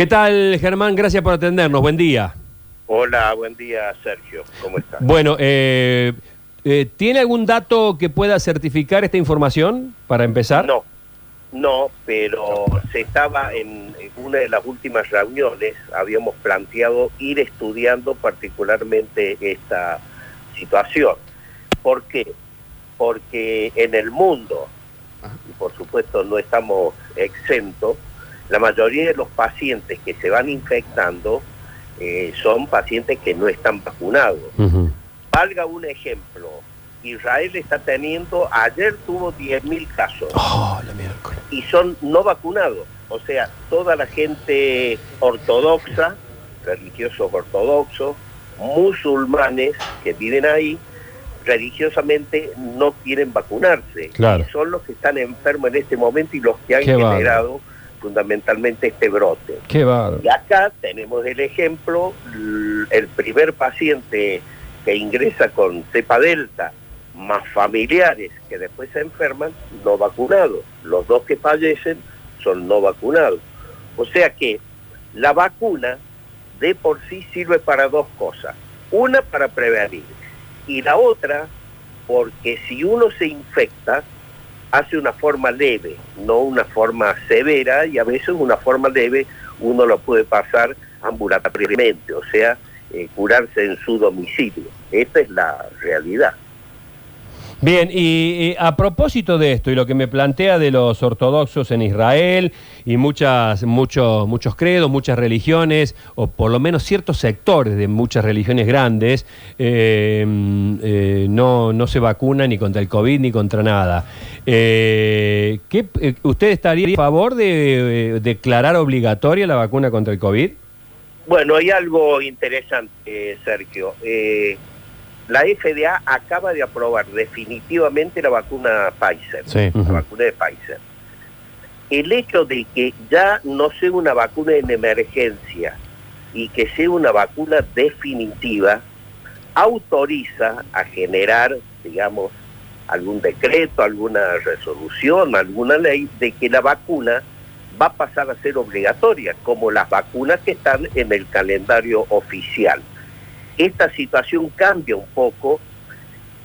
¿Qué tal, Germán? Gracias por atendernos. Buen día. Hola, buen día, Sergio. ¿Cómo estás? Bueno, eh, eh, ¿tiene algún dato que pueda certificar esta información para empezar? No, no, pero se estaba en una de las últimas reuniones, habíamos planteado ir estudiando particularmente esta situación. ¿Por qué? Porque en el mundo, y por supuesto no estamos exentos, la mayoría de los pacientes que se van infectando eh, son pacientes que no están vacunados. Valga un ejemplo, Israel está teniendo, ayer tuvo 10.000 casos. Oh, y son no vacunados, o sea, toda la gente ortodoxa, religiosos ortodoxos, musulmanes que viven ahí, religiosamente no quieren vacunarse. Y son los que están enfermos en este momento y los que han generado fundamentalmente este brote. Qué y acá tenemos el ejemplo, el primer paciente que ingresa con cepa delta, más familiares que después se enferman, no vacunados. Los dos que fallecen son no vacunados. O sea que la vacuna de por sí sirve para dos cosas. Una para prevenir y la otra porque si uno se infecta, hace una forma leve, no una forma severa, y a veces una forma leve uno lo puede pasar ambulatoriamente, o sea, eh, curarse en su domicilio. Esta es la realidad. Bien, y, a propósito de esto y lo que me plantea de los ortodoxos en Israel y muchas, muchos, muchos credos, muchas religiones, o por lo menos ciertos sectores de muchas religiones grandes, eh, eh, no, no se vacunan ni contra el COVID ni contra nada. Eh, ¿qué, ¿Usted estaría a favor de declarar obligatoria la vacuna contra el COVID? Bueno, hay algo interesante, Sergio la FDA acaba de aprobar definitivamente la vacuna Pfizer, la vacuna de Pfizer. El hecho de que ya no sea una vacuna en emergencia y que sea una vacuna definitiva, autoriza a generar, digamos, algún decreto, alguna resolución, alguna ley de que la vacuna va a pasar a ser obligatoria, como las vacunas que están en el calendario oficial esta situación cambia un poco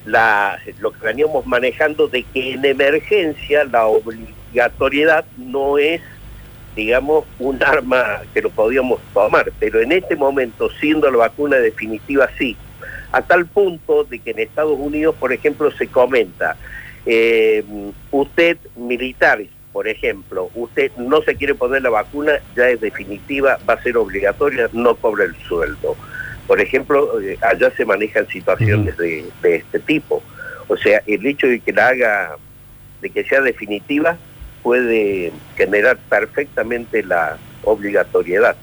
lo que veníamos manejando de que en emergencia la obligatoriedad no es, digamos, un arma que lo podíamos tomar, pero en este momento, siendo la vacuna definitiva, sí, a tal punto de que en Estados Unidos, por ejemplo, se comenta, eh, usted militar, por ejemplo, usted no se quiere poner la vacuna, ya es definitiva, va a ser obligatoria, no cobra el sueldo. Por ejemplo, eh, allá se manejan situaciones de, este tipo. O sea, el hecho de que la haga, de que sea definitiva, puede generar perfectamente la obligatoriedad.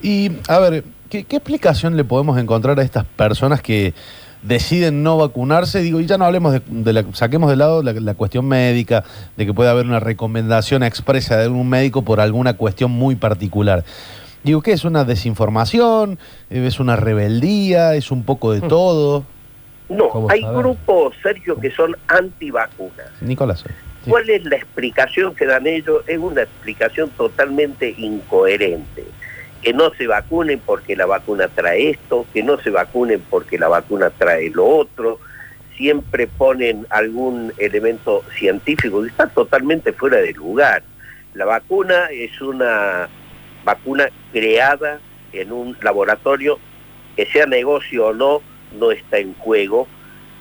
Y, a ver, ¿qué, explicación le podemos encontrar a estas personas que deciden no vacunarse? Digo, y ya no hablemos de, la, saquemos de lado la, la, cuestión médica, de que puede haber una recomendación expresa de un médico por alguna cuestión muy particular. Digo, ¿qué es una desinformación? ¿Es una rebeldía? ¿Es un poco de hmm. todo? No, hay grupos, Sergio, que son antivacunas. Nicolás. ¿Cuál es la explicación que dan ellos? Es una explicación totalmente incoherente. Que no se vacunen porque la vacuna trae esto, que no se vacunen porque la vacuna trae lo otro. Siempre ponen algún elemento científico que está totalmente fuera de lugar. La vacuna es una vacuna creada en un laboratorio, que sea negocio o no, no está en juego,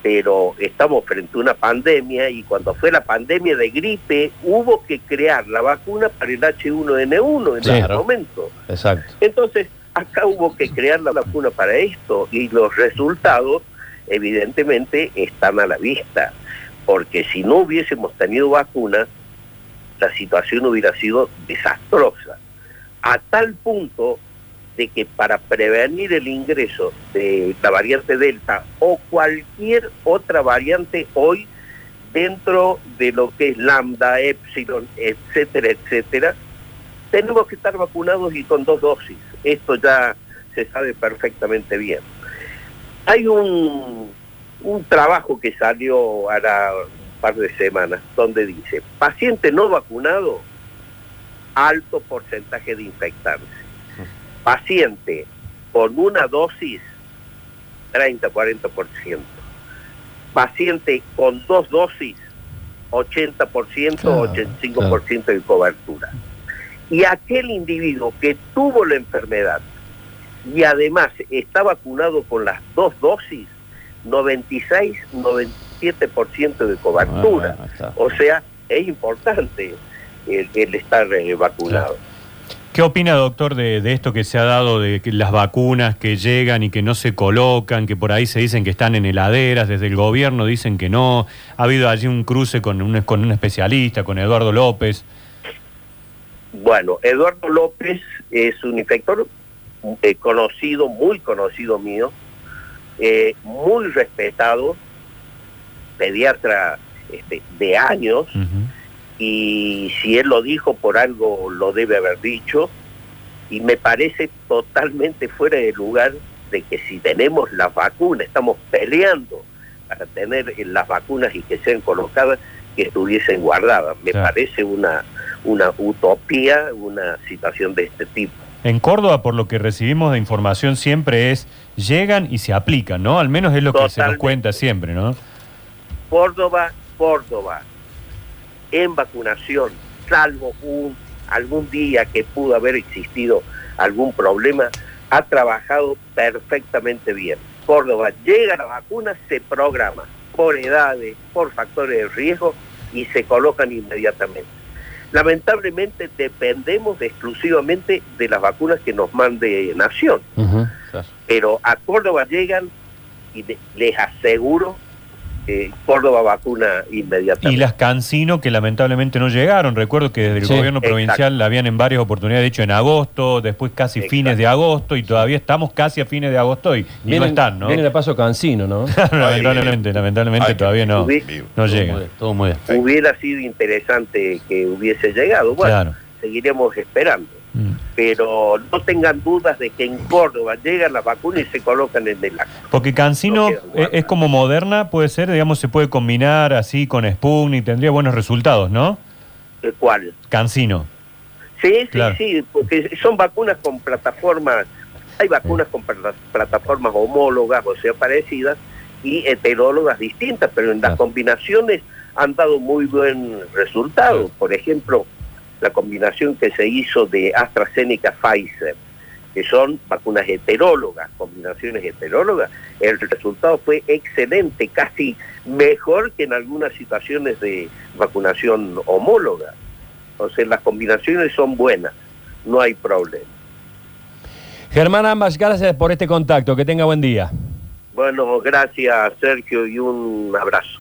pero estamos frente a una pandemia y cuando fue la pandemia de gripe hubo que crear la vacuna para el H1N1 en ese momento. Exacto. Entonces, acá hubo que crear la vacuna para esto y los resultados evidentemente están a la vista, porque si no hubiésemos tenido vacuna, la situación hubiera sido desastrosa a tal punto de que para prevenir el ingreso de la variante Delta o cualquier otra variante hoy dentro de lo que es lambda, epsilon, etcétera, etcétera, tenemos que estar vacunados y con dos dosis. Esto ya se sabe perfectamente bien. Hay un, un trabajo que salió ahora un par de semanas donde dice, paciente no vacunado alto porcentaje de infectarse. Paciente con una dosis, 30-40%. Paciente con dos dosis, 80%, 85% de cobertura. Y aquel individuo que tuvo la enfermedad y además está vacunado con las dos dosis, 96, 97% de cobertura. Ah, o sea, es importante el, estar eh, vacunado. ¿Qué opina, doctor, de, esto que se ha dado de que las vacunas que llegan y que no se colocan, que por ahí se dicen que están en heladeras, desde el gobierno dicen que no? Ha habido allí un cruce con un, con un especialista, con Eduardo López. Bueno, Eduardo López es un infector eh, conocido, muy conocido mío, eh, muy respetado, pediatra este, de años, y si él lo dijo por algo lo debe haber dicho, y me parece totalmente fuera de lugar de que si tenemos las vacunas, estamos peleando para tener las vacunas y que sean colocadas, que estuviesen guardadas. Me parece una, una utopía, una situación de este tipo. En Córdoba, por lo que recibimos de información siempre es, llegan y se aplican, ¿no? Al menos es lo que se nos cuenta siempre, ¿no? Córdoba, Córdoba, en vacunación, salvo un, algún día que pudo haber existido algún problema, ha trabajado perfectamente bien. Córdoba llega la vacuna, se programa por edades, por factores de riesgo y se colocan inmediatamente. Lamentablemente dependemos exclusivamente de las vacunas que nos mande Nación. Pero a Córdoba llegan y les aseguro Córdoba vacuna inmediatamente. Y las Cancino que lamentablemente no llegaron. Recuerdo que desde el gobierno provincial la habían en varias oportunidades, de hecho en agosto, después casi fines de agosto y todavía estamos casi a fines de agosto y, no están, ¿no? Viene el paso Cancino, ¿no? lamentablemente, lamentablemente todavía no, no llega. Hubiera sido interesante que hubiese llegado. Bueno, seguiremos esperando. Pero no tengan dudas de que en Córdoba llegan las vacunas y se colocan en el acto. Porque Cancino es, como Moderna, puede ser, digamos, se puede combinar así con Sputnik, tendría buenos resultados, ¿no? ¿Cuál? Cancino. Sí, sí, sí, porque son vacunas con plataformas, hay vacunas con plataformas homólogas, o sea, parecidas, y heterólogas distintas, pero en las combinaciones han dado muy buen resultado. Por ejemplo, la combinación que se hizo de AstraZeneca-Pfizer, que son vacunas heterólogas, combinaciones heterólogas, el resultado fue excelente, casi mejor que en algunas situaciones de vacunación homóloga. Entonces las combinaciones son buenas, no hay problema. Germán Ambas, gracias por este contacto, que tenga buen día. Bueno, gracias Sergio y un abrazo.